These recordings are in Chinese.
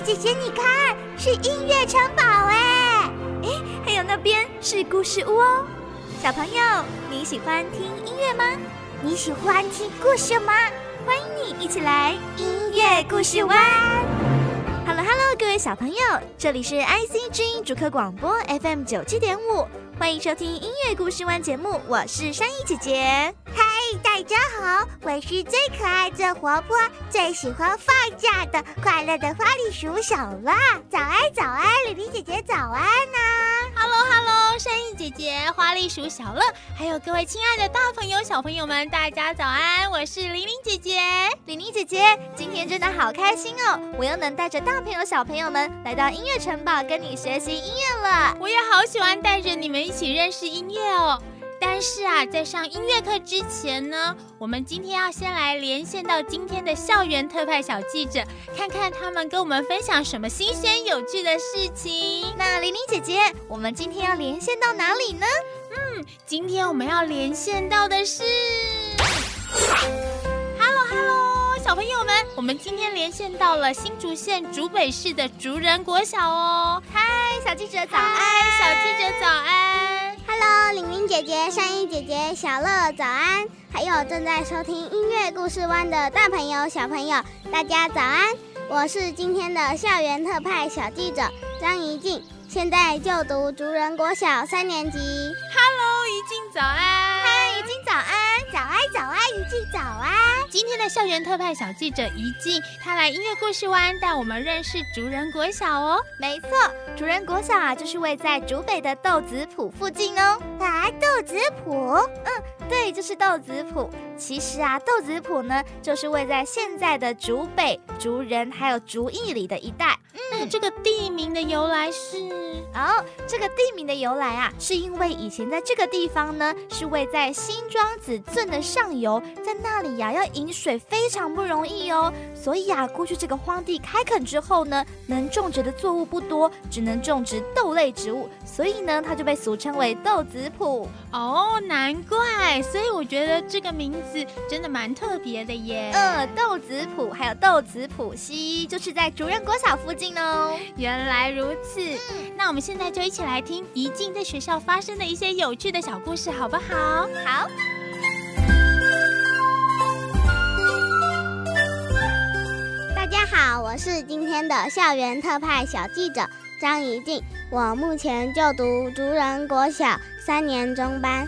姐姐，你看，是音乐城堡哎！哎，还有那边是故事屋哦。小朋友，你喜欢听音乐吗？你喜欢听故事吗？欢迎你一起来音乐故事湾。Hello Hello，各位小朋友，这里是 IC 之音主客广播 FM 九七点五，欢迎收听音乐故事湾节目，我是山姨姐姐。嗨，大家好，我是最可爱、最活泼、最喜欢放假的快乐的花栗鼠小乐。早安，早安，李丽姐姐早安呐！Hello Hello，山艺姐姐，花栗鼠小乐，还有各位亲爱的大朋友、小朋友们，大家早安！我是玲玲姐姐，玲玲姐姐，今天真的好开心哦！我又能带着大朋友、小朋友们来到音乐城堡跟你学习音乐了。我也好喜欢带着你们一起认识音乐哦。但是啊，在上音乐课之前呢，我们今天要先来连线到今天的校园特派小记者，看看他们跟我们分享什么新鲜有趣的事情。那玲玲姐姐，我们今天要连线到哪里呢？嗯，今天我们要连线到的是，Hello Hello，小朋友们，我们今天连线到了新竹县竹北市的竹人国小哦。嗨，小记者早安，小记者早安。Hello，玲玲姐姐、善意姐姐、小乐早安，还有正在收听音乐故事湾的大朋友、小朋友，大家早安！我是今天的校园特派小记者张怡静，现在就读竹人国小三年级。Hello，怡静早安！嗨，怡静早安！早安，早安，一静早安！今天的校园特派小记者怡静，她来音乐故事湾带我们认识竹人国小哦。没错，竹人国小啊，就是位在竹北的豆子埔附近哦。啊，豆子埔？嗯，对，就是豆子埔。其实啊，豆子埔呢，就是位在现在的竹北、竹人还有竹义里的一带。那这个地名的由来是？哦，这个地名的由来啊，是因为以前在这个地方呢，是位在新庄子镇的上游，在那里呀，要饮水非常不容易哦。所以啊，过去这个荒地开垦之后呢，能种植的作物不多，只能种植豆类植物，所以呢，它就被俗称为豆子埔。哦，难怪，所以我觉得这个名字真的蛮特别的耶。呃，豆子埔还有豆子埔西，就是在主任国小附近哦。原来如此，那我们现在就一起来听怡静在学校发生的一些有趣的小故事，好不好？好。大家好，我是今天的校园特派小记者张怡静，我目前就读竹人国小。三年中班，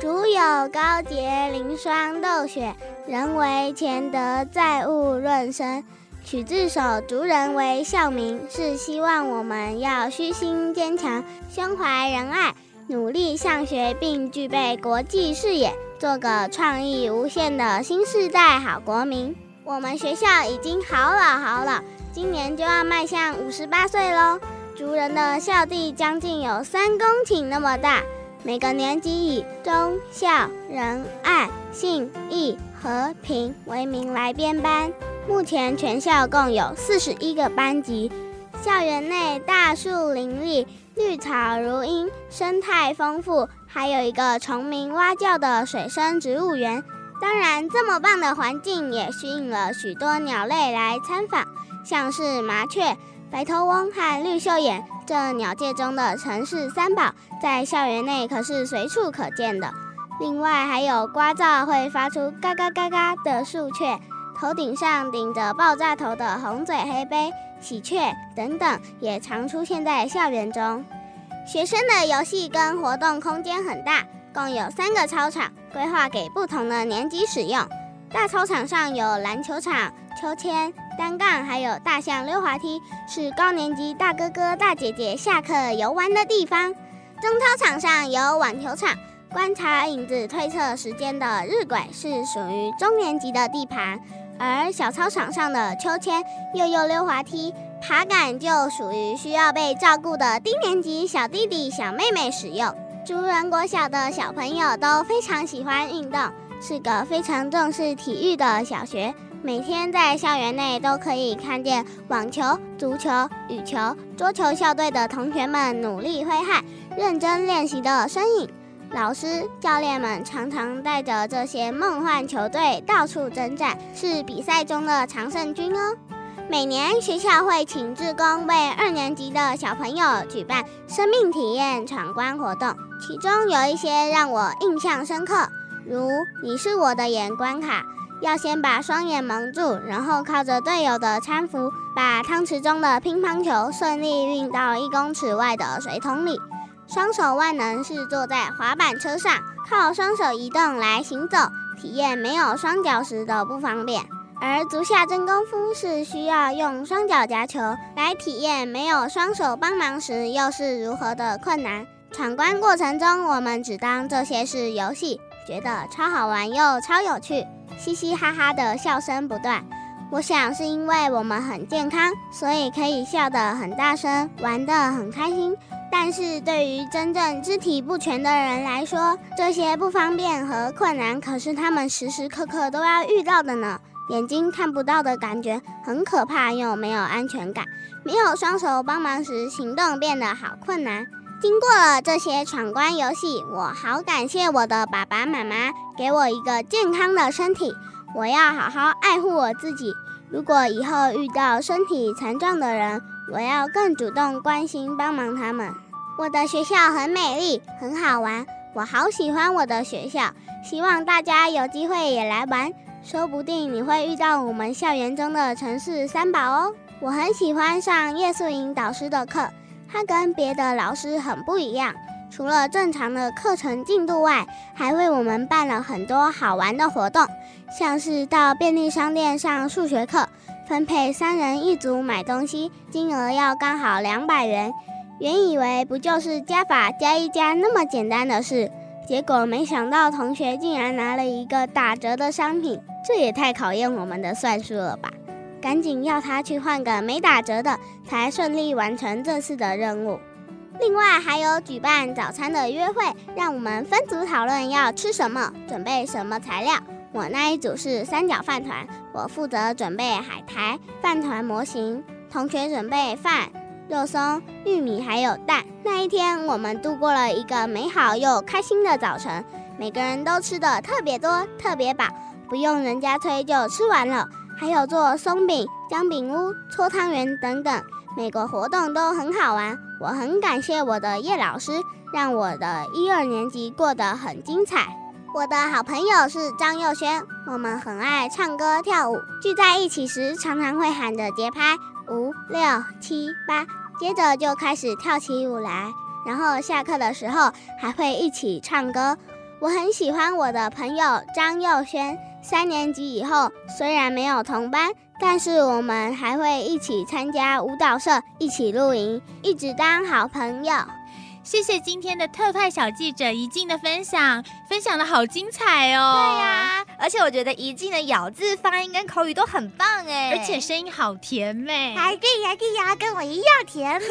竹有高洁凌霜斗雪，人为乾德载物润身。取自首竹人为校名，是希望我们要虚心坚强，胸怀仁爱，努力向学，并具备国际视野，做个创意无限的新时代好国民。我们学校已经好老好老，今年就要迈向五十八岁喽。族人的校地将近有三公顷那么大，每个年级以忠孝仁爱信义和平为名来编班。目前全校共有四十一个班级，校园内大树林立，绿草如茵，生态丰富，还有一个虫鸣蛙叫的水生植物园。当然，这么棒的环境也吸引了许多鸟类来参访，像是麻雀。白头翁和绿袖眼这鸟界中的城市三宝，在校园内可是随处可见的。另外，还有聒噪会发出嘎嘎嘎嘎的树雀，头顶上顶着爆炸头的红嘴黑背喜鹊等等，也常出现在校园中。学生的游戏跟活动空间很大，共有三个操场，规划给不同的年级使用。大操场上有篮球场、秋千。单杠还有大象溜滑梯，是高年级大哥哥大姐姐下课游玩的地方。中操场上有网球场，观察影子推测时间的日晷是属于中年级的地盘。而小操场上的秋千、悠悠溜滑梯、爬杆就属于需要被照顾的低年级小弟弟小妹妹使用。竹人国小的小朋友都非常喜欢运动，是个非常重视体育的小学。每天在校园内都可以看见网球、足球、羽球、桌球校队的同学们努力挥汗、认真练习的身影。老师、教练们常常带着这些梦幻球队到处征战，是比赛中的常胜军哦。每年学校会请志工为二年级的小朋友举办生命体验闯关活动，其中有一些让我印象深刻，如“你是我的眼”关卡，要先把双眼蒙住，然后靠着队友的搀扶，把汤池中的乒乓球顺利运到一公尺外的水桶里。双手万能是坐在滑板车上，靠双手移动来行走，体验没有双脚时的不方便。而足下真功夫是需要用双脚夹球来体验，没有双手帮忙时又是如何的困难。闯关过程中，我们只当这些是游戏，觉得超好玩又超有趣，嘻嘻哈哈的笑声不断。我想是因为我们很健康，所以可以笑得很大声，玩得很开心。但是对于真正肢体不全的人来说，这些不方便和困难可是他们时时刻刻都要遇到的呢。眼睛看不到的感觉很可怕，又没有安全感。没有双手帮忙时，行动变得好困难。经过了这些闯关游戏，我好感谢我的爸爸妈妈给我一个健康的身体。我要好好爱护我自己。如果以后遇到身体残障的人，我要更主动关心帮忙他们。我的学校很美丽，很好玩，我好喜欢我的学校。希望大家有机会也来玩。说不定你会遇到我们校园中的城市三宝哦！我很喜欢上叶素莹导师的课，他跟别的老师很不一样。除了正常的课程进度外，还为我们办了很多好玩的活动，像是到便利商店上数学课，分配三人一组买东西，金额要刚好两百元。原以为不就是加法加一加那么简单的事。结果没想到，同学竟然拿了一个打折的商品，这也太考验我们的算术了吧！赶紧要他去换个没打折的，才顺利完成这次的任务。另外还有举办早餐的约会，让我们分组讨论要吃什么，准备什么材料。我那一组是三角饭团，我负责准备海苔饭团模型，同学准备饭。肉松、玉米还有蛋，那一天我们度过了一个美好又开心的早晨。每个人都吃的特别多、特别饱，不用人家催就吃完了。还有做松饼、姜饼屋、搓汤圆等等，每个活动都很好玩。我很感谢我的叶老师，让我的一二年级过得很精彩。我的好朋友是张佑轩，我们很爱唱歌跳舞，聚在一起时常常会喊着节拍五六七八。接着就开始跳起舞来，然后下课的时候还会一起唱歌。我很喜欢我的朋友张佑轩。三年级以后虽然没有同班，但是我们还会一起参加舞蹈社，一起露营，一直当好朋友。谢谢今天的特派小记者怡静的分享，分享的好精彩哦！对呀，而且我觉得怡静的咬字、发音跟口语都很棒哎，而且声音好甜美，还对呀对呀，跟我一样甜美，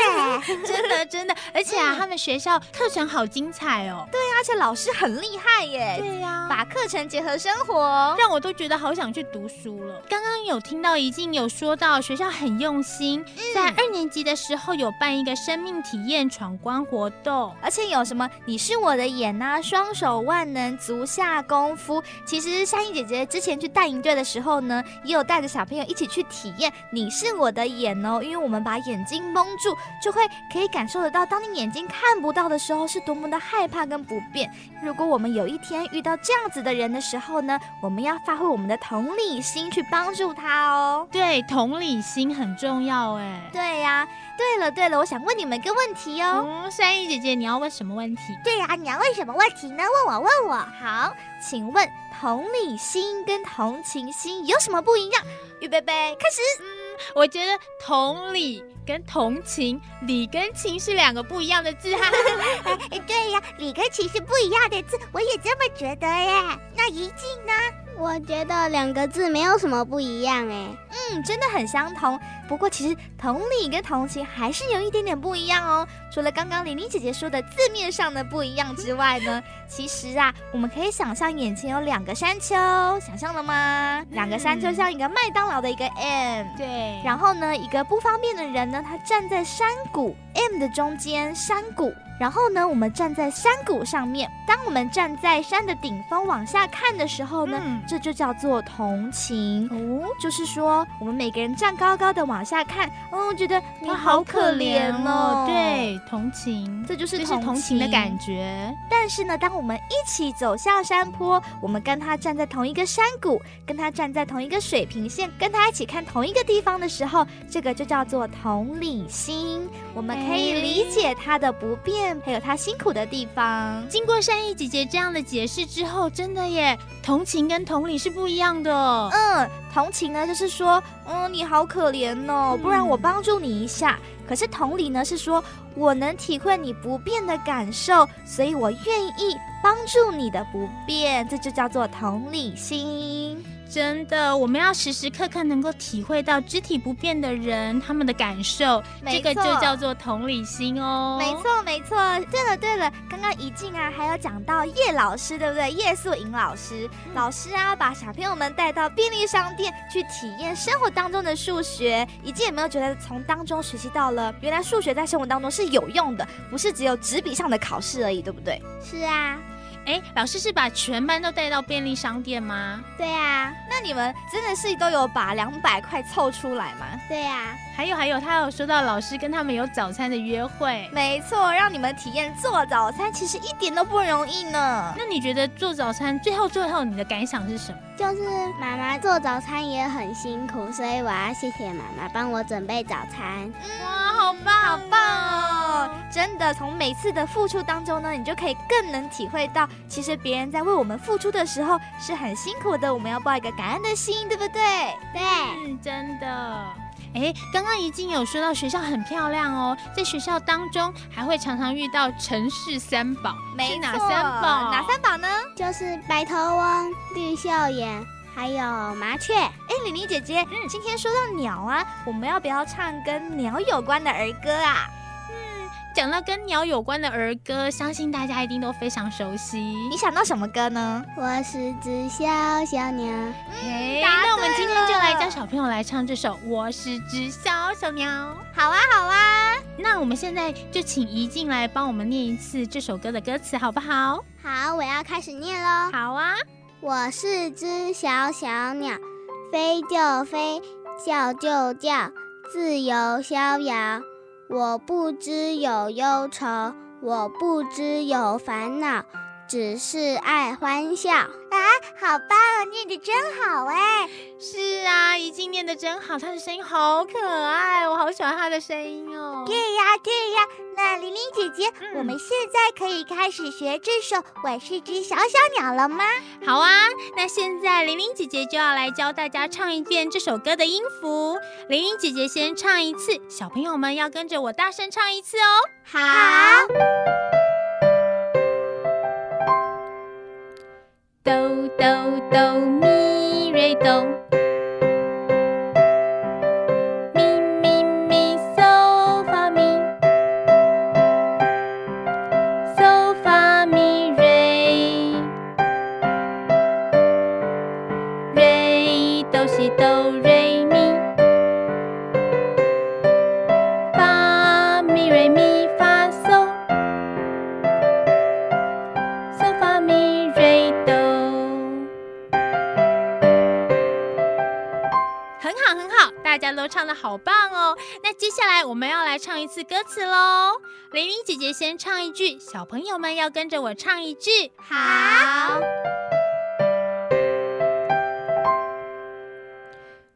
真的真的，而且啊，他们学校课程好精彩哦，对呀，而且老师很厉害耶，对呀，把课程结合生活，让我都觉得好想去读书了。刚刚有听到怡静有说到学校很用心，在二年级的时候有办一个生命体验闯关活动。动而且有什么？你是我的眼呐，双手万能，足下功夫。其实山鹰姐姐之前去带营队的时候呢，也有带着小朋友一起去体验你是我的眼哦。因为我们把眼睛蒙住，就会可以感受得到，当你眼睛看不到的时候，是多么的害怕跟不便。如果我们有一天遇到这样子的人的时候呢，我们要发挥我们的同理心去帮助他哦。对，同理心很重要哎。对呀。对了对了，我想问你们一个问题哦。嗯，山鹰姐姐，你要问什么问题？对呀，你要问什么问题呢？问我问我。好，请问同理心跟同情心有什么不一样？预备备，开始。嗯，我觉得同理跟同情，理跟情是两个不一样的字哈。哎，对呀，理跟情是不一样的字，我也这么觉得耶。那一静呢？我觉得两个字没有什么不一样哎，嗯，真的很相同。不过其实同理跟同情还是有一点点不一样哦。除了刚刚玲玲姐姐说的字面上的不一样之外呢，其实啊，我们可以想象眼前有两个山丘，想象了吗？两个山丘像一个麦当劳的一个 M，对。然后呢，一个不方便的人呢，他站在山谷 M 的中间，山谷。然后呢，我们站在山谷上面。当我们站在山的顶峰往下看的时候呢，这就叫做同情哦。就是说，我们每个人站高高的往下看，哦，觉得你好可怜哦。对，同情，这就是同情的感觉。但是呢，当我们一起走下山坡，我们跟他站在同一个山谷，跟他站在同一个水平线，跟他一起看同一个地方的时候，这个就叫做同理心。我们可以理解他的不便，还有他辛苦的地方。经过善意姐姐这样的解释之后，真的耶，同情跟同理是不一样的。嗯，同情呢就是说，嗯，你好可怜哦，不然我帮助你一下。可是同理呢是说，我能体会你不便的感受，所以我愿意帮助你的不便，这就叫做同理心。真的，我们要时时刻刻能够体会到肢体不便的人他们的感受，这个就叫做同理心哦。没错，没错。对了，对了，刚刚一静啊，还有讲到叶老师，对不对？叶素莹老师，老师啊，把小朋友们带到便利商店去体验生活当中的数学。一静有没有觉得从当中学习到了，原来数学在生活当中是有用的，不是只有纸笔上的考试而已，对不对？是啊。哎，老师是把全班都带到便利商店吗？对呀，那你们真的是都有把两百块凑出来吗？对呀，还有还有，他有说到老师跟他们有早餐的约会，没错，让你们体验做早餐，其实一点都不容易呢。那你觉得做早餐最后最后你的感想是什么？就是妈妈做早餐也很辛苦，所以我要谢谢妈妈帮我准备早餐。哇，好棒，好棒哦！真的，从每次的付出当中呢，你就可以更能体会到，其实别人在为我们付出的时候是很辛苦的。我们要抱一个感恩的心，对不对？对，嗯，真的。哎，刚刚已经有说到学校很漂亮哦，在学校当中还会常常遇到城市三宝，是哪三宝？哪三宝呢？就是白头翁、绿袖眼，还有麻雀。哎，玲玲姐姐，嗯，今天说到鸟啊，我们要不要唱跟鸟有关的儿歌啊？讲到跟鸟有关的儿歌，相信大家一定都非常熟悉。你想到什么歌呢？我是只小小鸟。哎，那我们今天就来教小朋友来唱这首《我是只小小鸟》。好啊，好啊。那我们现在就请怡静来帮我们念一次这首歌的歌词，好不好？好，我要开始念喽。好啊。我是只小小鸟，飞就飞，叫就叫，自由逍遥。我不知有忧愁，我不知有烦恼，只是爱欢笑啊！好棒，念的真好哎！是啊，怡静念的真好，她的声音好可爱，我好喜欢她的声音哦。对呀，对呀。那玲玲姐姐，我们现在可以开始学这首《我是只小小鸟》了吗？好啊，那现在玲玲姐姐就要来教大家唱一遍这首歌的音符。玲玲姐姐先唱一次，小朋友们要跟着我大声唱一次哦。好，哆哆哆咪瑞哆。姐姐先唱一句，小朋友们要跟着我唱一句。好，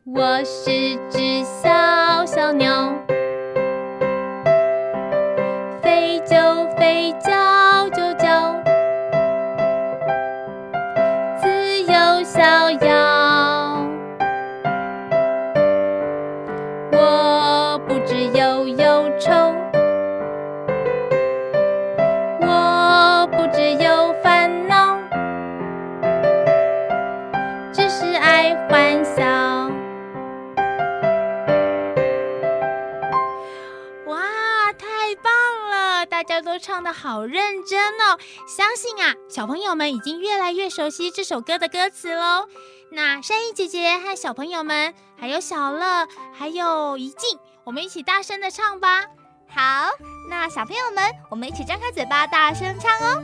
我是只小小鸟，好认真哦！相信啊，小朋友们已经越来越熟悉这首歌的歌词喽。那山一姐姐和小朋友们，还有小乐，还有怡静，我们一起大声的唱吧！好，那小朋友们，我们一起张开嘴巴，大声唱哦。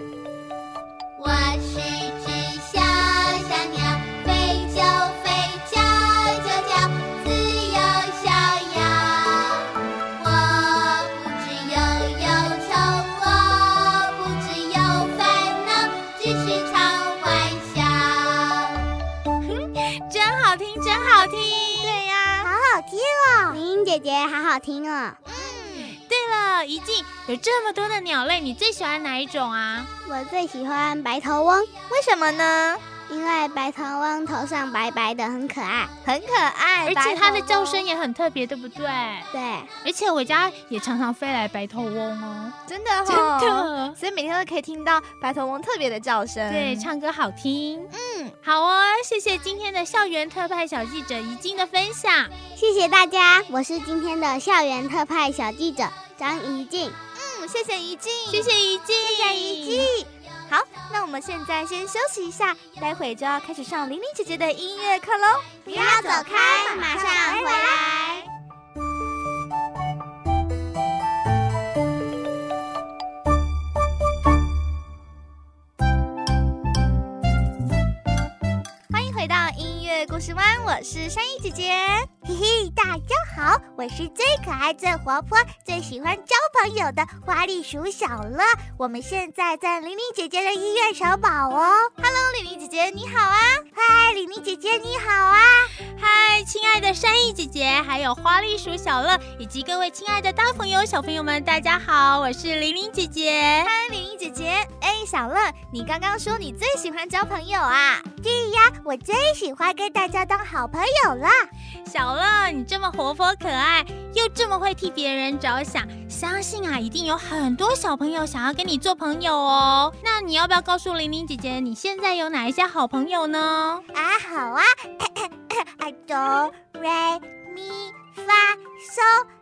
我是听哦！玲玲姐姐好好听哦。嗯对了，怡静，有这么多的鸟类，你最喜欢哪一种啊？我最喜欢白头翁，为什么呢？因为白头翁头上白白的，很可爱。很可爱，而且它的叫声也很特别，对不对？对，而且我家也常常飞来白头翁哦，真的哦，真的。所以每天都可以听到白头翁特别的叫声。对，唱歌好听。嗯，好哦，谢谢今天的校园特派小记者怡静的分享。谢谢大家，我是今天的校园特派小记者张怡静。嗯，谢谢怡静，谢谢怡静，谢谢怡静。好，那我们现在先休息一下，待会就要开始上玲玲姐姐的音乐课喽。不要走开，马上回来。欢迎回到音乐故事湾，我是山一姐姐。嘿嘿，大家好，我是最可爱、最活泼、最喜欢交朋友的花栗鼠小乐。我们现在在玲玲姐姐的医院城堡哦。Hello，玲玲姐姐你好啊！嗨，玲玲姐姐你好啊！嗨，亲爱的山艺姐姐，还有花栗鼠小乐，以及各位亲爱的大朋友、小朋友们，大家好，我是玲玲姐姐。嗨，玲玲姐姐。哎，小乐，你刚刚说你最喜欢交朋友啊？对呀，我最喜欢跟大家当好朋友了。小乐，你这么活泼可爱，又这么会替别人着想，相信啊，一定有很多小朋友想要跟你做朋友哦。那你要不要告诉玲玲姐姐，你现在有哪一些好朋友呢？啊，好啊，哆来咪发嗦。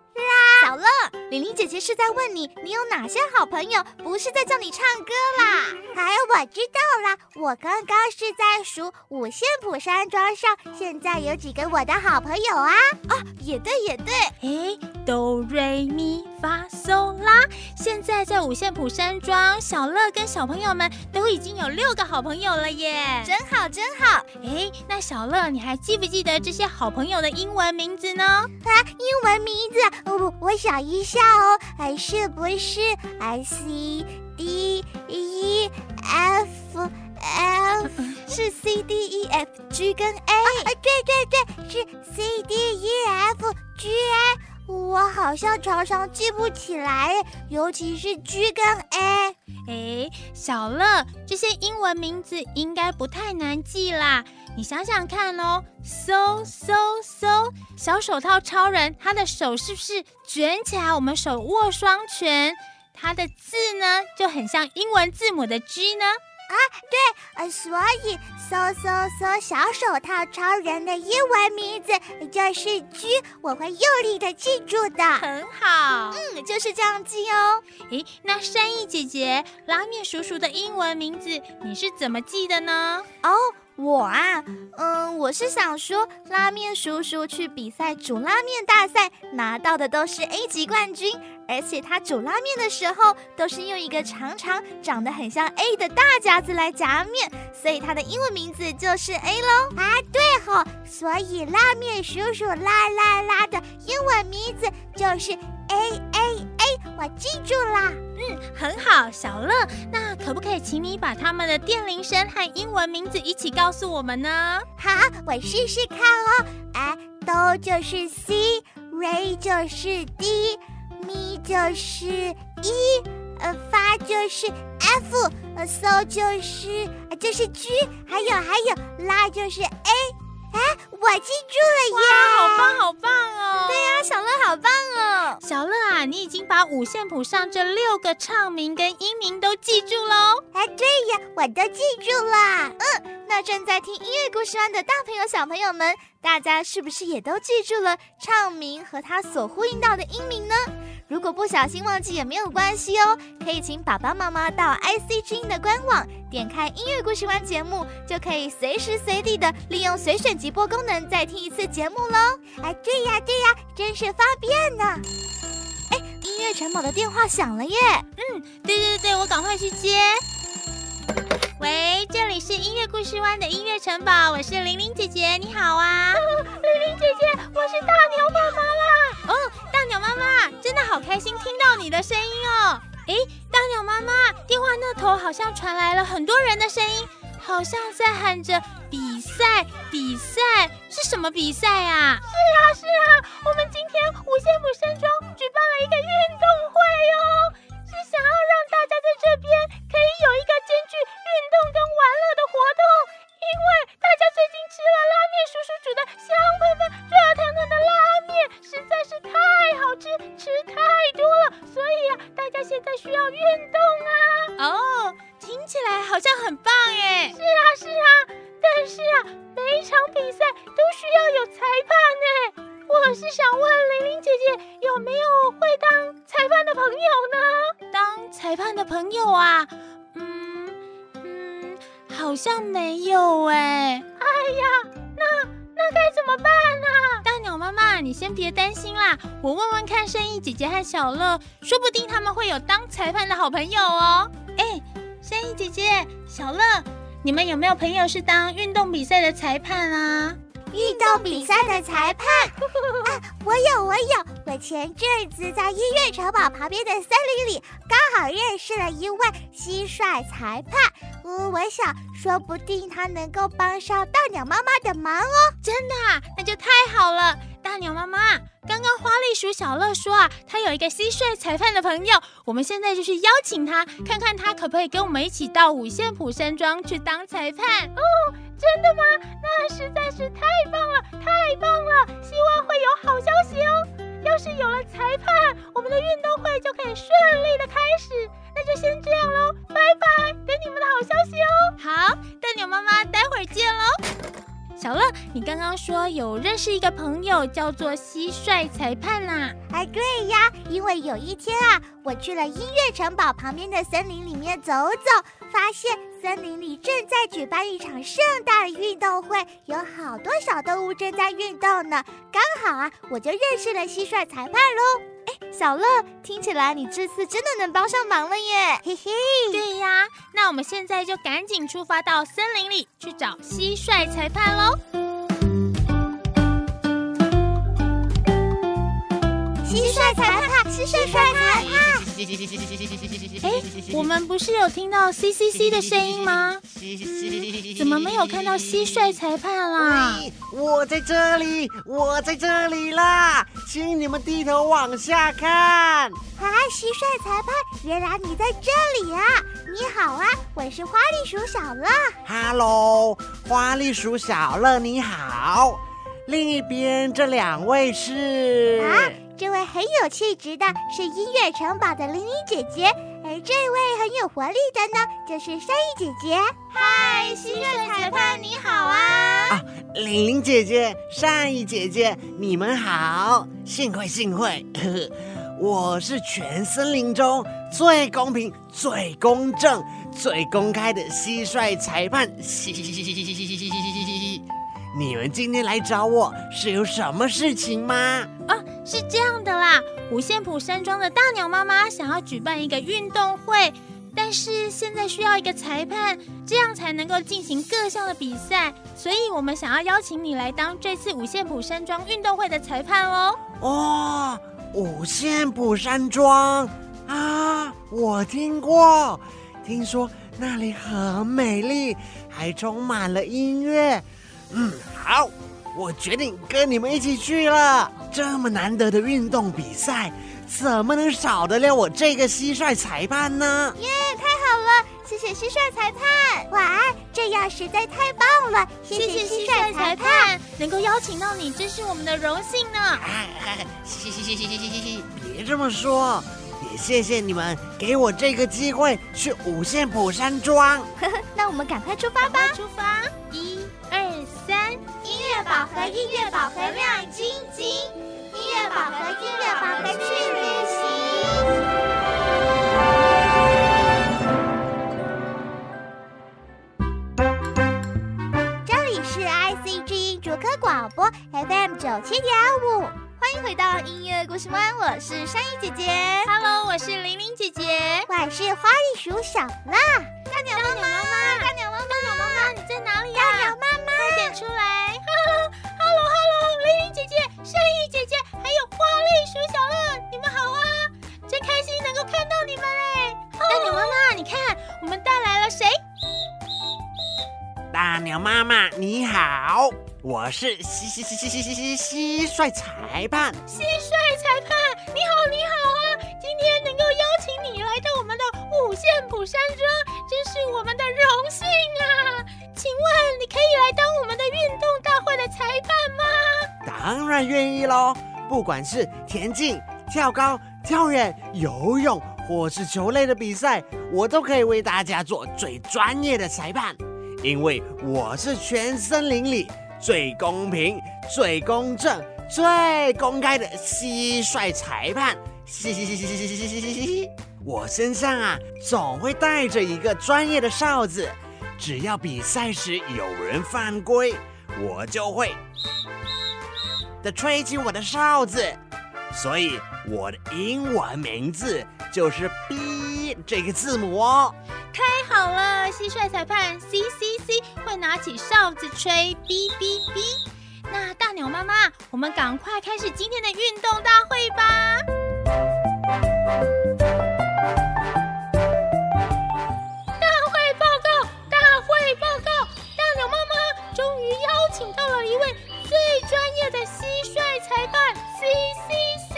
小乐，玲玲姐姐是在问你，你有哪些好朋友？不是在叫你唱歌啦。还有，我知道啦，我刚刚是在数五线谱山庄上现在有几个我的好朋友啊。哦，也对，也对。哎，哆瑞咪发搜啦！现在在五线谱山庄，小乐跟小朋友们都已经有六个好朋友了耶，真好，真好。诶，那小乐，你还记不记得这些好朋友的英文名字呢？啊，英文名字，我我想一下哦，哎，是不是 I C D E F F？是 C D E F G 跟 A。啊，对对对，是 C D E F G A。我好像常常记不起来，尤其是 G 跟 A。哎，小乐，这些英文名字应该不太难记啦。你想想看哦，so so so，小手套超人，他的手是不是卷起来？我们手握双拳，他的字呢就很像英文字母的 G 呢。啊，对，呃，所以搜搜搜小手套超人的英文名字就是 G，我会用力的记住的。很好，嗯，就是这样记哦。诶，那山艺姐姐，拉面叔叔的英文名字你是怎么记的呢？哦。我啊，嗯，我是想说，拉面叔叔去比赛煮拉面大赛拿到的都是 A 级冠军，而且他煮拉面的时候都是用一个长长、长得很像 A 的大夹子来夹面，所以他的英文名字就是 A 喽。啊，对吼，所以拉面叔叔啦啦啦的英文名字就是 A A A，我记住啦。嗯，很好，小乐，那可不可以请你把他们的电铃声和英文名字一起告诉我们呢？好，我试试看哦。哎，哆就是 C，Ray 就是 D，Mi 就是 E，呃，发就是 F，呃，So 就是呃这是 G，还有还有拉就是 A。哎，我记住了耶！好棒好棒哦！对呀、啊，小乐好棒哦！小乐啊，你已经把五线谱上这六个唱名跟音名都记住喽！哎，对呀，我都记住了。嗯，那正在听音乐故事湾的大朋友小朋友们，大家是不是也都记住了唱名和它所呼应到的音名呢？如果不小心忘记也没有关系哦，可以请爸爸妈妈到 IC 之音的官网点开音乐故事湾节目，就可以随时随地的利用随选集播功能再听一次节目喽。哎，对呀对呀，真是方便呢。哎，音乐城堡的电话响了耶！嗯对对对，我赶快去接。喂，这里是音乐故事湾的音乐城堡，我是玲玲姐姐，你好啊。玲玲姐姐，我是大牛妈妈啦。哦，大鸟妈妈，真的好开心听到你的声音哦。诶，大鸟妈妈，电话那头好像传来了很多人的声音，好像在喊着比赛，比赛是什么比赛啊？是啊是啊，我们今天五线谱山庄举办了一个运动会哦，是想要让大家在这边可以有一个兼具运动跟玩乐的活动。因为大家最近吃了拉面叔叔煮的香喷喷、热腾腾的拉面，实在是太好吃，吃太多了，所以啊，大家现在需要运动啊。哦，听起来好像很棒耶。是啊是啊，但是啊，每一场比赛都需要有裁判呢。我是想问玲玲姐姐，有没有会当裁判的朋友呢？当裁判的朋友啊，嗯嗯，好像没有哎。哎呀，那那该怎么办呢、大鸟妈妈，你先别担心啦，我问问看圣意姐姐和小乐，说不定他们会有当裁判的好朋友哦。哎，圣意姐姐、小乐，你们有没有朋友是当运动比赛的裁判啊？运动比赛的裁判 啊，我有我有，我前阵子在音乐城堡旁边的森林里，刚好认识了一位蟋蟀裁判。嗯，我想说不定他能够帮上大鸟妈妈的忙哦。真的啊，那就太好了。大鸟妈妈，刚刚花栗鼠小乐说啊，他有一个蟋蟀裁判的朋友，我们现在就去邀请他，看看他可不可以跟我们一起到五线谱山庄去当裁判。哦，真的吗？那实在是太棒了，太棒了！希望会有好消息哦。要是有了裁判，我们的运动会就可以顺利的开始。那就先这样喽，拜拜，等你们的好消息哦。好，大鸟妈妈，待会儿见喽。小乐，你刚刚说有认识一个朋友叫做蟋蟀裁判呐、哎，对呀，因为有一天啊，我去了音乐城堡旁边的森林里面走走，发现森林里正在举办一场盛大的运动会，有好多小动物正在运动呢。刚好啊，我就认识了蟋蟀裁判喽。小乐，听起来你这次真的能帮上忙了耶！嘿嘿，对呀，那我们现在就赶紧出发到森林里去找蟋蟀裁判喽。蟋蟀裁判，蟋蟀裁判，哎，我们不是有听到 C C C 的声音吗？怎么没有看到蟋蟀裁判啦？我在这里，我在这里啦，请你们低头往下看。啊，蟋蟀裁判，原来你在这里啊！你好啊，我是花栗鼠小乐。Hello，花栗鼠小乐你好。另一边这两位是啊，这位很有气质的是音乐城堡的玲玲姐姐，而这位很有活力的呢，就是山艺姐姐。嗨，蟋蟀裁判你好啊！啊，玲玲姐姐、善意姐姐，你们好，幸会幸会。呵呵，我是全森林中最公平、最公正、最公开的蟋蟀裁判。嘻嘻嘻嘻嘻嘻嘻嘻嘻嘻！你们今天来找我是有什么事情吗？哦，是这样的啦，五线谱山庄的大鸟妈妈想要举办一个运动会，但是现在需要一个裁判，这样才能够进行各项的比赛，所以我们想要邀请你来当这次五线谱山庄运动会的裁判哦。哦，五线谱山庄啊，我听过，听说那里很美丽，还充满了音乐。嗯，好，我决定跟你们一起去了。这么难得的运动比赛，怎么能少得了我这个蟋蟀裁判呢？耶，太好了！谢谢蟋蟀裁判。哇，这样实在太棒了！谢谢蟋蟀裁判，能够邀请到你，真是我们的荣幸呢。哎哎，谢谢谢谢谢谢谢谢，别这么说。也谢谢你们给我这个机会去五线谱山庄。呵呵，那我们赶快出发吧！出发！乐宝盒，音乐宝盒亮晶晶，音乐宝盒，音乐宝盒去旅行。这里是 IC 之音主科广播 FM 九七点五，欢迎回回到音乐故事湾，我是山一姐姐。Hello，我是玲玲姐姐。我是花栗鼠小乐。大鸟妈妈，袋鼠小乐你们好啊真开心能够看到你们大鸟妈妈你看我们带来了谁大鸟妈妈你好我是蟋蟀裁判蟋蟀裁判你好你好啊今天能够邀请你来到我们的五线谱山庄真是我们的荣幸啊请问你可以来当我们的运动大会的裁判吗当然愿意喽不管是田径、跳高、跳远、游泳，或是球类的比赛，我都可以为大家做最专业的裁判。因为我是全森林里最公平、最公正、最公开的蟋蟀裁判。嘻嘻嘻嘻嘻嘻嘻嘻嘻嘻！我身上啊，总会带着一个专业的哨子，只要比赛时有人犯规，我就会的吹起我的哨子，所以我的英文名字就是 B 这个字母哦。太好了，蟋蟀裁判 C C C 会拿起哨子吹哔哔哔。那大鸟妈妈，我们赶快开始今天的运动大会吧！大会报告，大会报告！大鸟妈妈终于邀请到了一位专业的蟋蟀裁判 C C C，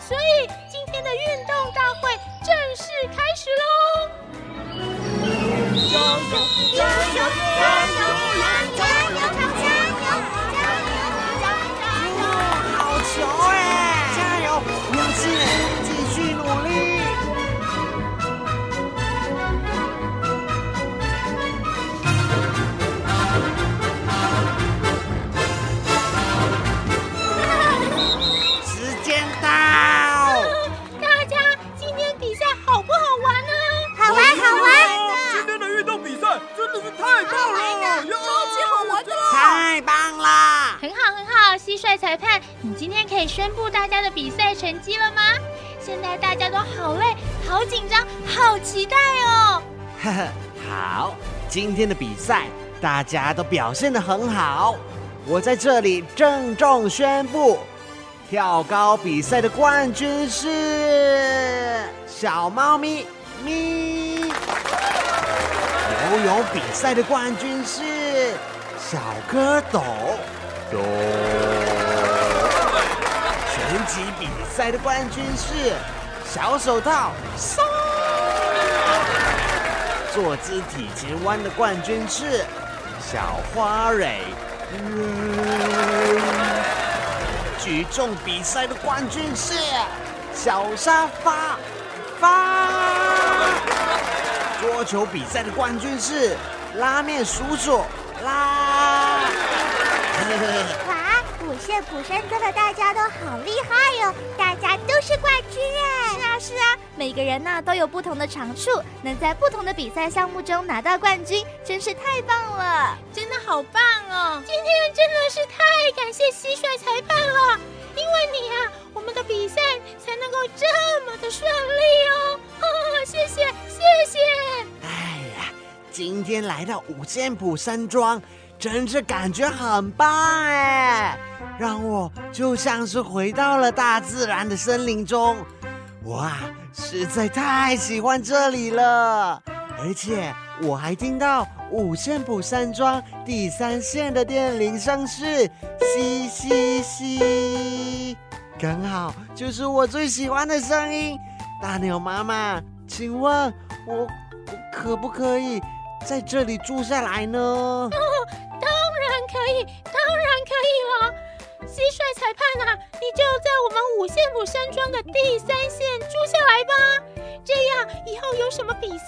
所以今天的运动大会正式开始喽！加油！加油！加油！好累、好紧张、好期待哦！呵呵，好，今天的比赛大家都表现得很好，我在这里郑重宣布，跳高比赛的冠军是小猫咪咪，游泳比赛的冠军是小蝌蚪。哆，拳击比赛的冠军是小手套松。坐姿体前弯的冠军是小花蕊，举重比赛的冠军是小沙发发，桌球比赛的冠军是拉面叔叔拉。哇，五线谱山庄的大家都好厉害哟、大家都是冠军耶！是啊是啊，每个人呢都有不同的长处，能在不同的比赛项目中拿到冠军，真是太棒了。真的好棒哦！今天真的是太感谢蟋蟀裁判了，因为你啊，我们的比赛才能够这么的顺利哦！呵呵，谢谢谢谢。哎呀，今天来到五线谱山庄，真是感觉很棒哎，让我就像是回到了大自然的森林中。我啊，实在太喜欢这里了，而且我还听到五线谱山庄第三线的电铃声是嘻嘻嘻，刚好就是我最喜欢的声音。大鸟妈妈，请问我我可不可以在这里住下来呢？当然可以，当然可以了。蟋蟀裁判啊，你就在我们五线谱山庄的第三线住下来吧。这样以后有什么比赛，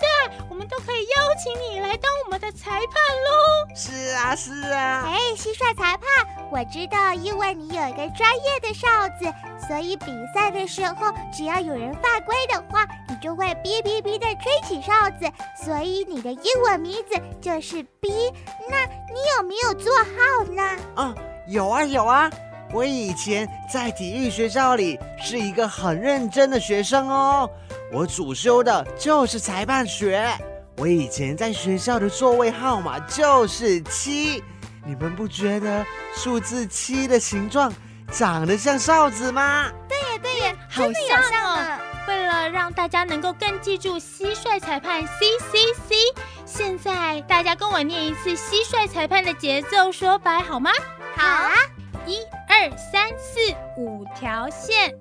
我们都可以邀请你来当我们的裁判喽。是啊，是啊。哎，蟋蟀裁判，我知道，因为你有一个专业的哨子，所以比赛的时候，只要有人犯规的话，你就会哔哔哔的吹起哨子，所以你的英文名字就是 B。那你有没有做号呢？啊，有啊有啊，我以前在体育学校里是一个很认真的学生哦，我主修的就是裁判学。我以前在学校的座位号码就是七，你们不觉得数字七的形状长得像哨子吗？对耶对耶，好真的有像哦。为了让大家能够更记住蟋蟀裁判 C C C，现在大家跟我念一次蟋蟀裁判的节奏说白好吗？好啊，一二三四五条线，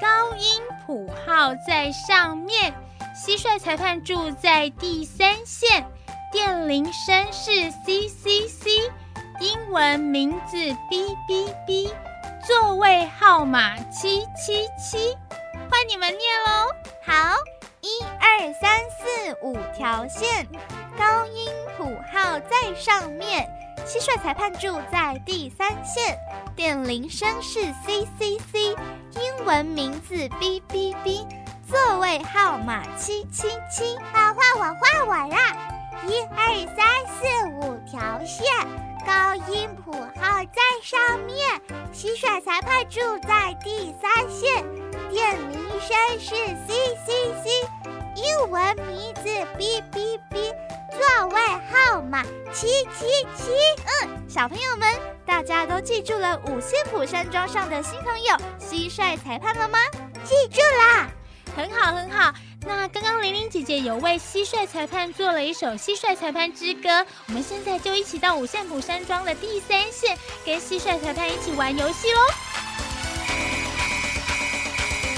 高音谱号在上面，蟋蟀裁判住在第三线，电铃声是 C C C，英文名字 B B B，座位号码七七七，换你们念喽。好，一二三四五条线，高音谱号在上面，蟋蟀裁判住在第三线，电铃声是 C C C，英文名字 B B B，座位号码七七七。啊，换我换我啦！一二三四五条线，高音谱号在上面，蟋蟀裁判住在第三线，电铃声是 C C C，英文名字 B B B，座位号码七七七。嗯小朋友们，大家都记住了五线谱山庄上的新朋友蟋蟀裁判了吗？记住啦！很好，很好。那刚刚玲玲姐姐有为蟋蟀裁判做了一首《蟋蟀裁判之歌》，我们现在就一起到五线谱山庄的第三线，跟蟋蟀裁判一起玩游戏喽。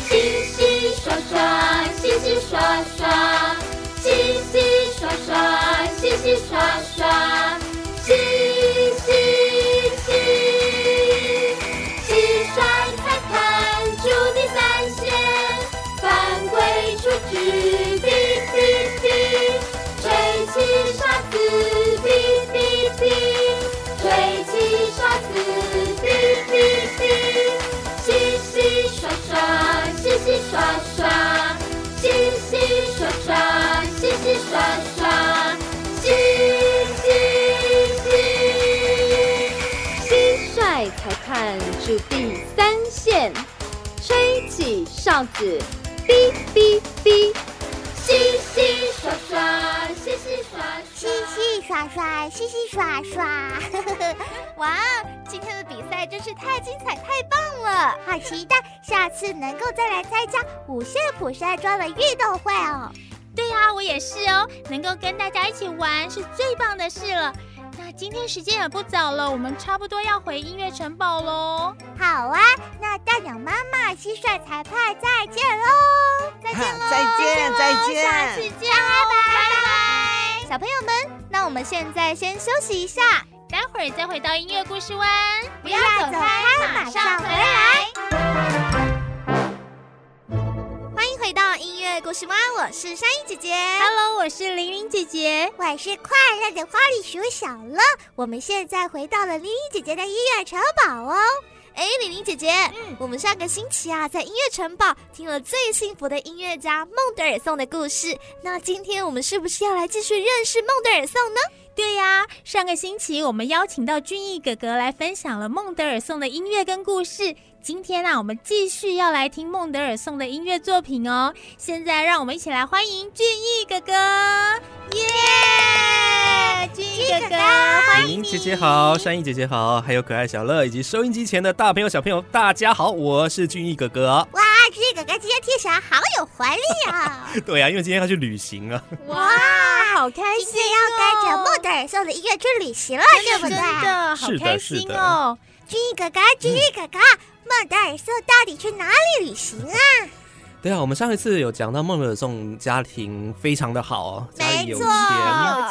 洗洗刷刷，洗洗刷刷，洗洗刷刷，洗洗刷刷，哨子，哔哔哔。洗洗刷刷，洗洗刷洗刷。洗刷刷，洗洗刷刷，哇，今天的比赛真是太精彩、太棒了！好期待下次能够再来参加五线谱山庄的运动会哦！对啊，我也是哦，能够跟大家一起玩是最棒的事了。那今天时间也不早了，我们差不多要回音乐城堡喽。好啊，那大鸟妈妈、蟋蟀裁判再见喽！再见喽！再见，再见下次见。见哦，拜拜！小朋友们，那我们现在先休息一下，待会儿再回到音乐故事湾。不要走开，马上回来。故事吗，我是山鹰姐姐。Hello，我是玲玲姐姐。我是快乐的花栗鼠小乐，我们现在回到了玲玲姐姐的音乐城堡哦。哎，玲玲姐姐，嗯我们上个星期啊，在音乐城堡听了最幸福的音乐家孟德尔颂的故事。那今天我们是不是要来继续认识孟德尔颂呢？对呀、上个星期我们邀请到俊逸哥哥来分享了孟德尔颂的音乐跟故事。今天啊，我们继续要来听孟德尔颂的音乐作品哦。现在让我们一起来欢迎俊逸哥哥，耶！俊逸哥哥，欢迎姐姐好，山鹰姐姐好，还有可爱小乐以及收音机前的大朋友小朋友，大家好，我是俊逸哥哥。哇，俊逸哥哥今天听起来好有活力啊！对啊，因为今天要去旅行啊。哇，好开心今天要跟着孟德尔颂的音乐去旅行了，对不真？的好是的开心是的哦。俊逸哥哥，俊逸哥哥，孟德尔颂到底去哪里旅行啊？对啊，我们上一次有讲到孟德尔颂家庭非常的好哦，家里有没错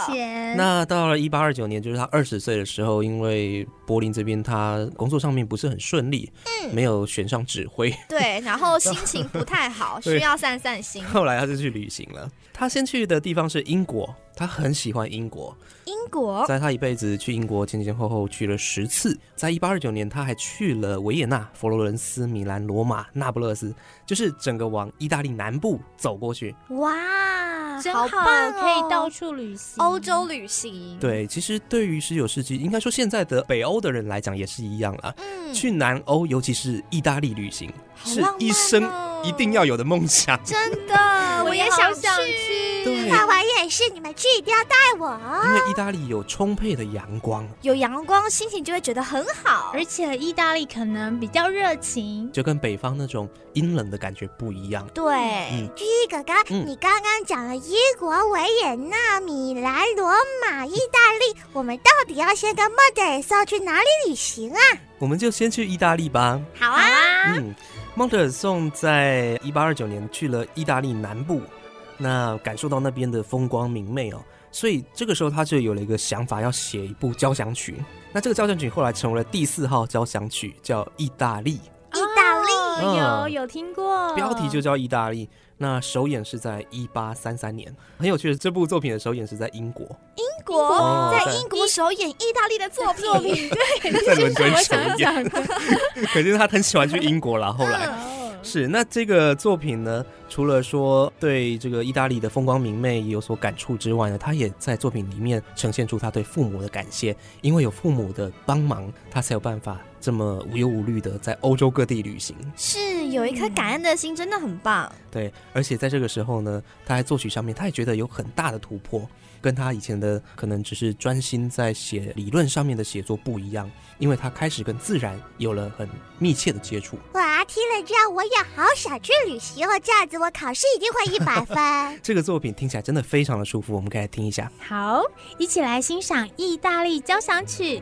钱。有钱。那到了一八二九年，就是他二十岁的时候，因为柏林这边他工作上面不是很顺利，嗯没有选上指挥，对，然后 心情不太好，需要散散心。后来他就去旅行了。他先去的地方是英国，他很喜欢英国，英国在他一辈子去英国前前后后去了十次，在一八二九年他还去了维也纳、佛罗伦斯、米兰、罗马、那不勒斯，就是整个往意大利南部走过去。哇，真好，好棒哦可以到处旅行。欧洲旅行。，对，其实对于十九世纪，应该说现在的北欧的人来讲也是一样了。嗯，去南欧，尤其是意大利旅行，是一生哦一定要有的梦想。真的，我也想想去。对，爸爸也是，你们去一定要带我。因为意大利有充沛的阳光，有阳光，心情就会觉得很好。而且意大利可能比较热情，就跟北方那种阴冷的感觉不一样。对，嗯居哥哥，嗯你刚刚讲了英国、维也纳、米兰、罗马、意大利，我们到底要先跟莫德尔松去哪里旅行啊？我们就先去意大利吧。好啊，嗯，孟德尔颂在一八二九年去了意大利南部，那感受到那边的风光明媚哦，所以这个时候他就有了一个想法，要写一部交响曲。那这个交响曲后来成为了第四号交响曲，叫《意大利意大利，哦有嗯有听过，标题就叫《意大利》。那首演是在一八三三年，很有趣的，这部作品的首演是在英国，英国？哦在在英国首演意大利的作品，在伦敦我首演。可是他很喜欢去英国啦，后来。是，那这个作品呢，除了说对这个意大利的风光明媚有所感触之外呢，他也在作品里面呈现出他对父母的感谢，因为有父母的帮忙，他才有办法这么无忧无虑的在欧洲各地旅行。是有一颗感恩的心，真的很棒。对，而且在这个时候呢，他在作曲上面，他也觉得有很大的突破，跟他以前的可能只是专心在写理论上面的写作不一样，因为他开始跟自然有了很密切的接触。哇，听了这样我也好想去旅行哦，这样子我考试一定会一百分。这个作品听起来真的非常的舒服，我们可以来听一下。好，一起来欣赏意大利交响曲。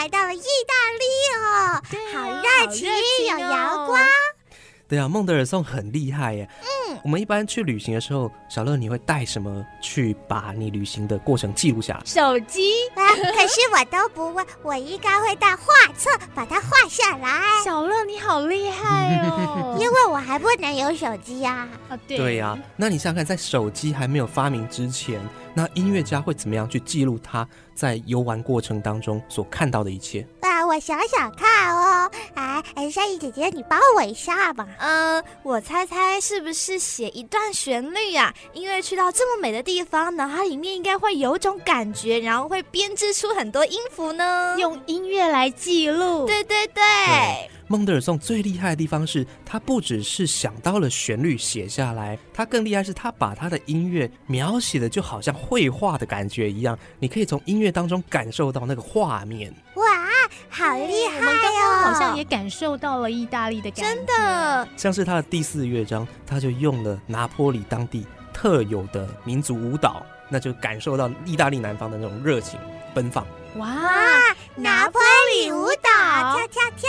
来到了意大利哦，好热情，有阳光。对啊，孟德尔颂很厉害耶。嗯，我们一般去旅行的时候，小乐你会带什么去把你旅行的过程记录下来？手机，啊，可是我都不会，我应该会带画册把它画下来，小乐你好厉害哦！因为我还不能有手机呀、啊，对对呀、那你想想看，在手机还没有发明之前，那音乐家会怎么样去记录他在游玩过程当中所看到的一切？啊，我想想看哦，哎哎，山姨姐姐，你帮我一下吧。嗯，我猜猜是不是写一段旋律啊、因为去到这么美的地方，脑海里面应该会有种感觉，然后会编织出很多音符呢。用音乐来记录。对对对，对孟德尔颂最厉害的地方是，他不只是想到了旋律写下来，他更厉害是他把他的音乐描写的就好像绘画的感觉一样，你可以从音乐当中感受到那个画面。哇，好厉害我们刚刚好像哦！也感受到了意大利的感觉，真的像是他的第四乐章，他就用了拿坡里当地特有的民族舞蹈，那就感受到意大利南方的那种热情奔放。哇！拿坡里舞蹈，跳跳跳！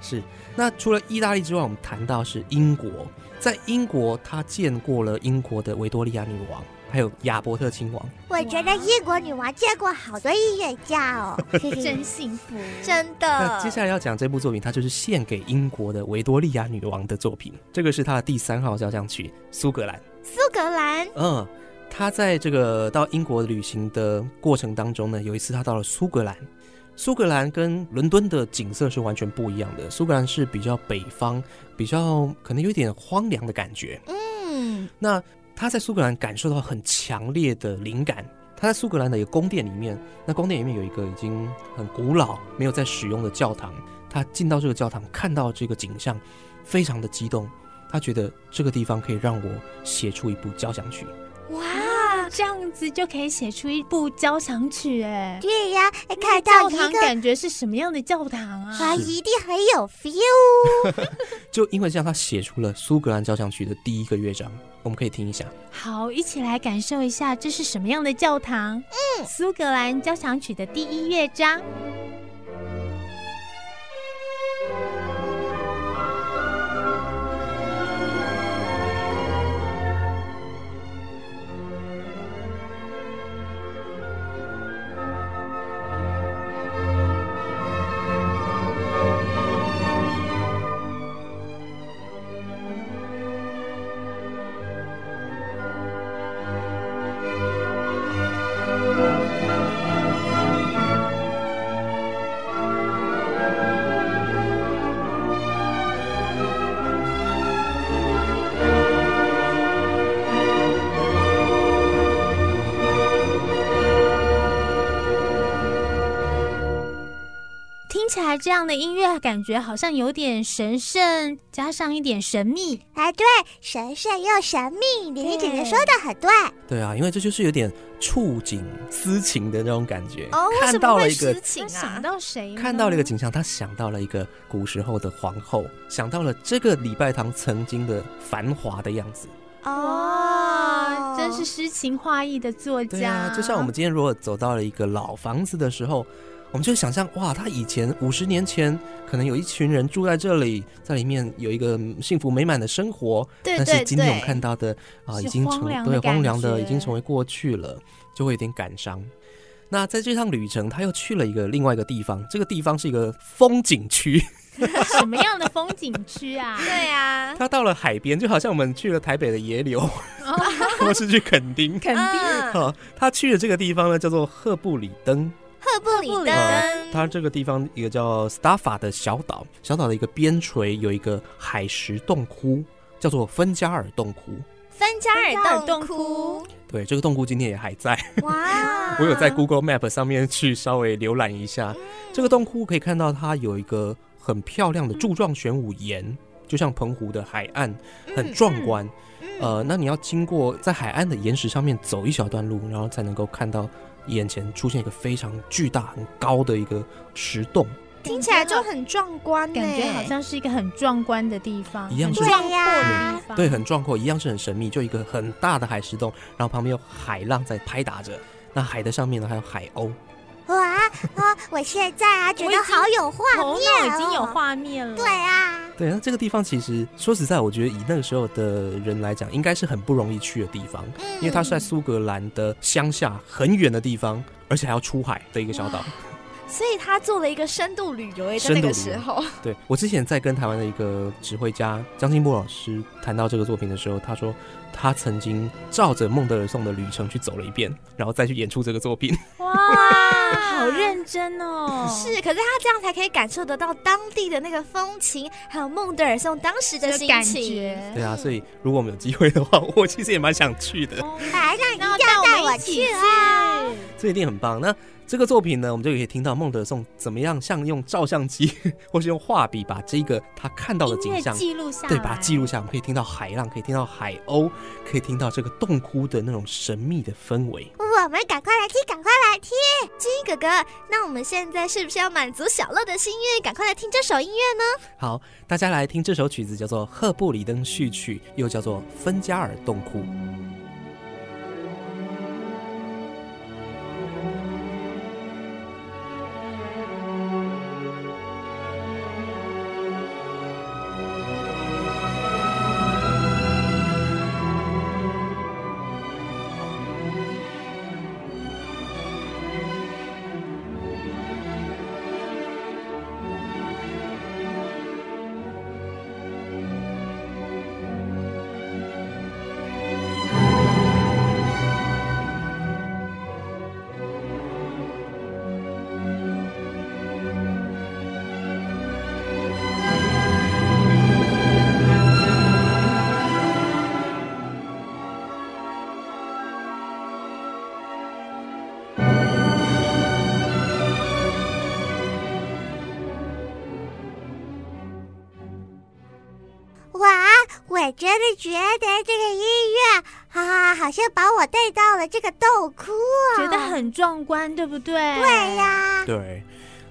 是，那除了意大利之外，我们谈到是英国，在英国他见过了英国的维多利亚女王，还有亚伯特亲王。我觉得英国女王见过好多音乐家哦。真幸福，真的。那接下来要讲这部作品，它就是献给英国的维多利亚女王的作品。这个是她的第三号交响曲《苏格兰》。苏格兰，嗯，他在这个到英国旅行的过程当中呢，有一次他到了苏格兰。苏格兰跟伦敦的景色是完全不一样的。苏格兰是比较北方，比较可能有一点荒凉的感觉。嗯，那他在苏格兰感受到很强烈的灵感。他在苏格兰的一个宫殿里面，那宫殿里面有一个已经很古老、没有在使用的教堂。他进到这个教堂，看到这个景象，非常的激动。他觉得这个地方可以让我写出一部交响曲。哇，这样子就可以写出一部交响曲哎。对呀，哎看教到一个，堂感觉是什么样的教堂啊，啊？一定很有 feel。就因为这样，他写出了苏格兰交响曲的第一个乐章，我们可以听一下。好，一起来感受一下这是什么样的教堂。嗯，苏格兰交响曲的第一乐章。起来这样的音乐，感觉好像有点神圣，加上一点神秘。哎，对，神圣又神秘，玲玲姐姐说的很对。对啊，因为这就是有点触景思情的那种感觉。哦，看到了一个思情想啊？到谁？看到了一个景象，他想到了一个古时候的皇后，想到了这个礼拜堂曾经的繁华的样子。哦，真是诗情画意的作家。对啊，就像我们今天如果走到了一个老房子的时候，我们就想象哇，他以前五十年前可能有一群人住在这里，在里面有一个幸福美满的生活。对对但是今天我们，看到的啊，是已经成荒对荒凉的，已经成为过去了，就会有点感伤。那在这趟旅程，他又去了一个另外一个地方，这个地方是一个风景区。什么样的风景区啊？对啊，他到了海边，就好像我们去了台北的野柳，或是去垦丁。肯定。嗯哈，他去的这个地方呢，叫做赫布里登。赫布里登呃，它这个地方一个叫 Staffa 的小岛，小岛的一个边陲有一个海蚀洞窟，叫做芬加尔洞窟。芬加尔洞洞窟窟，对，这个洞窟今天也还在，哇，我有在 Google Map 上面去稍微浏览一下。这个洞窟可以看到它有一个很漂亮的柱状玄武岩，就像澎湖的海岸，很壮观。呃，那你要经过在海岸的岩石上面走一小段路，然后才能够看到眼前出现一个非常巨大、很高的一个石洞。听起来就很壮观，感觉好像是一个很壮观的地方，一样是很壮阔的地方。对，很壮阔，一样是很神秘，就一个很大的海石洞，然后旁边有海浪在拍打着。那海的上面呢，还有海鸥。哇啊！我现在啊，觉得好有画面已经有。画面了。对啊，对，啊这个地方其实说实在，我觉得以那个时候的人来讲，应该是很不容易去的地方，因为它是在苏格兰的乡下很远的地方，而且还要出海的一个小岛。所以他做了一个深度旅游诶，在那个时候，对我之前在跟台湾的一个指挥家张金波老师谈到这个作品的时候，他说他曾经照着孟德尔颂的旅程去走了一遍，然后再去演出这个作品。哇，好认真哦。是，可是他这样才可以感受得到当地的那个风情，还有孟德尔颂当时的感情。觉。对啊，所以如果我们有机会的话，我其实也蛮想去的。哦来，那你一定要带我去啊！这一定很棒。那这个作品呢，我们就可以听到孟德尔颂怎么样，像用照相机 或是用画笔把这个他看到的景象，记录下来，对，把它记录下来。我们可以听到海浪，可以听到海鸥，可以听到这个洞窟的那种神秘的氛围。我们赶快来听，赶快来听！金哥哥，那我们现在是不是要满足小乐的心愿，赶快来听这首音乐呢？好，大家来听这首曲子，叫做《赫布里登序曲》，又叫做《芬加尔洞窟》。觉得这个音乐哈啊，好像把我带到了这个洞窟啊，觉得很壮观，对不对？对呀。对，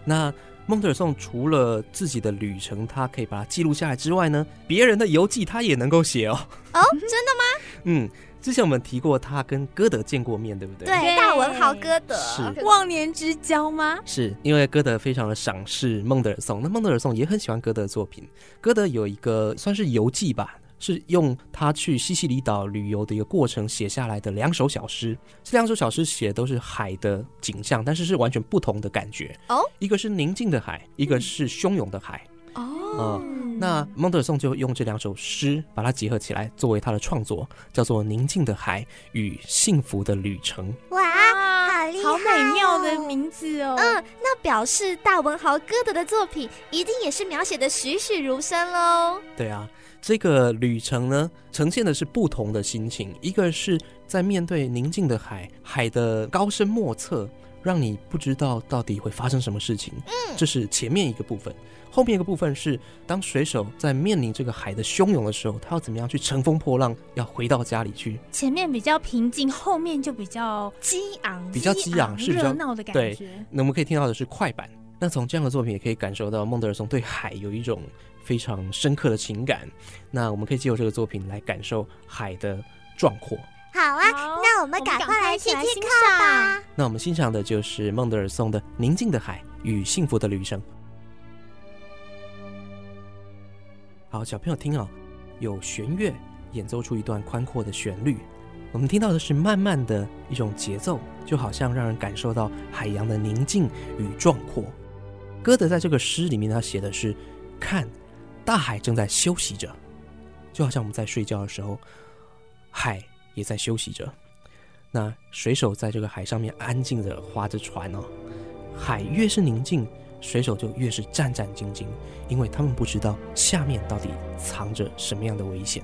那孟德尔颂除了自己的旅程，他可以把它记录下来之外呢，别人的游记他也能够写哦。哦，真的吗？嗯，之前我们提过他跟歌德见过面，对不对？对，大文豪歌德是忘年之交吗？是因为歌德非常的赏识孟德尔颂，那孟德尔颂也很喜欢歌德的作品。歌德有一个算是游记吧，是用他去西西里岛旅游的一个过程写下来的两首小诗。这两首小诗写的都是海的景象，但是是完全不同的感觉。哦，一个是宁静的海，一个是汹涌的海。哦，那孟德尔颂就用这两首诗把它结合起来，作为他的创作，叫做《宁静的海与幸福的旅程》。哇，好厉害、好美妙的名字哦。嗯，那表示大文豪歌德的作品一定也是描写的栩栩如生喽。对啊，这个旅程呢，呈现的是不同的心情，一个是在面对宁静的海，海的高深莫测，让你不知道到底会发生什么事情。嗯，这是前面一个部分。后面一个部分是，当水手在面临这个海的汹涌的时候，他要怎么样去乘风破浪，要回到家里去？前面比较平静，后面就比较激昂，比较激昂，是比较热闹的感对觉。那我们可以听到的是快板。那从这样的作品也可以感受到孟德尔松对海有一种非常深刻的情感。那我们可以借由这个作品来感受海的壮阔。好啊，好那我们赶快来听快一起来欣听看吧。那我们欣赏的就是孟德尔颂的《宁静的海与幸福的旅程》。好，小朋友听哦，有弦乐演奏出一段宽阔的旋律，我们听到的是慢慢的一种节奏，就好像让人感受到海洋的宁静与壮阔。歌德在这个诗里面，他写的是：看，大海正在休息着，就好像我们在睡觉的时候，海也在休息着。那水手在这个海上面安静的划着船哦，海越是宁静，水手就越是战战兢兢，因为他们不知道下面到底藏着什么样的危险。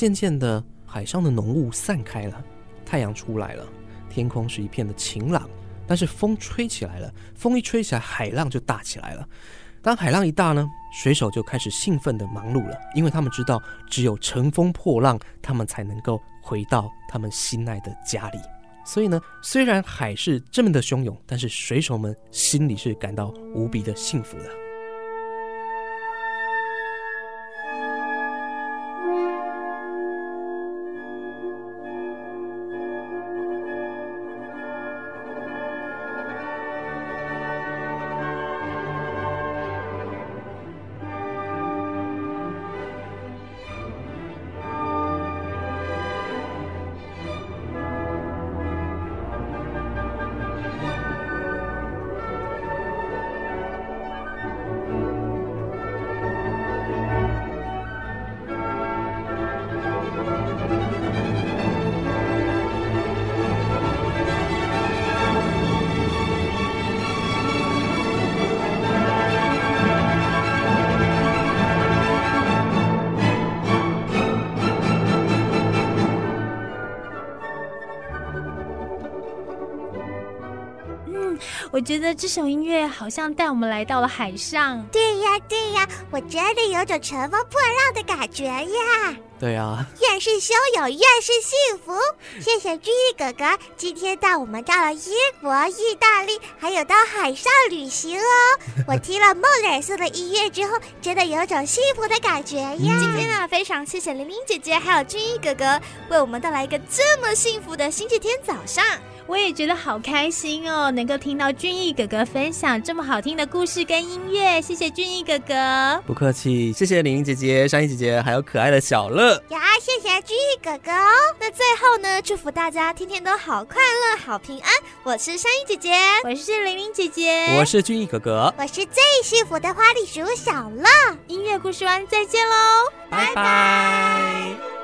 渐渐的，海上的浓雾散开了，太阳出来了，天空是一片的晴朗。但是风吹起来了，风一吹起来，海浪就大起来了。当海浪一大呢，水手就开始兴奋的忙碌了，因为他们知道，只有乘风破浪，他们才能够回到他们心爱的家里。所以呢，虽然海是这么的汹涌，但是水手们心里是感到无比的幸福的。得这首音乐好像带我们来到了海上。对呀，对呀，我真的有种乘风破浪的感觉呀！对啊，越是汹涌，越是幸福。谢谢君毅哥哥，今天带我们到了英国、意大利，还有到海上旅行哦。我听了梦蕾色的音乐之后，真的有种幸福的感觉呀！今天呢，非常谢谢玲玲姐姐还有君毅哥哥，为我们带来一个这么幸福的星期天早上。我也觉得好开心哦，能够听到俊逸哥哥分享这么好听的故事跟音乐，谢谢俊逸哥哥。不客气，谢谢玲玲姐姐、山一姐姐，还有可爱的小乐。呀，谢谢俊逸哥哥哦。那最后呢，祝福大家天天都好快乐、好平安。我是山一姐姐，我是玲玲姐姐，我是俊逸哥哥，我是最幸福的花栗鼠小乐。音乐故事完再见喽，拜拜。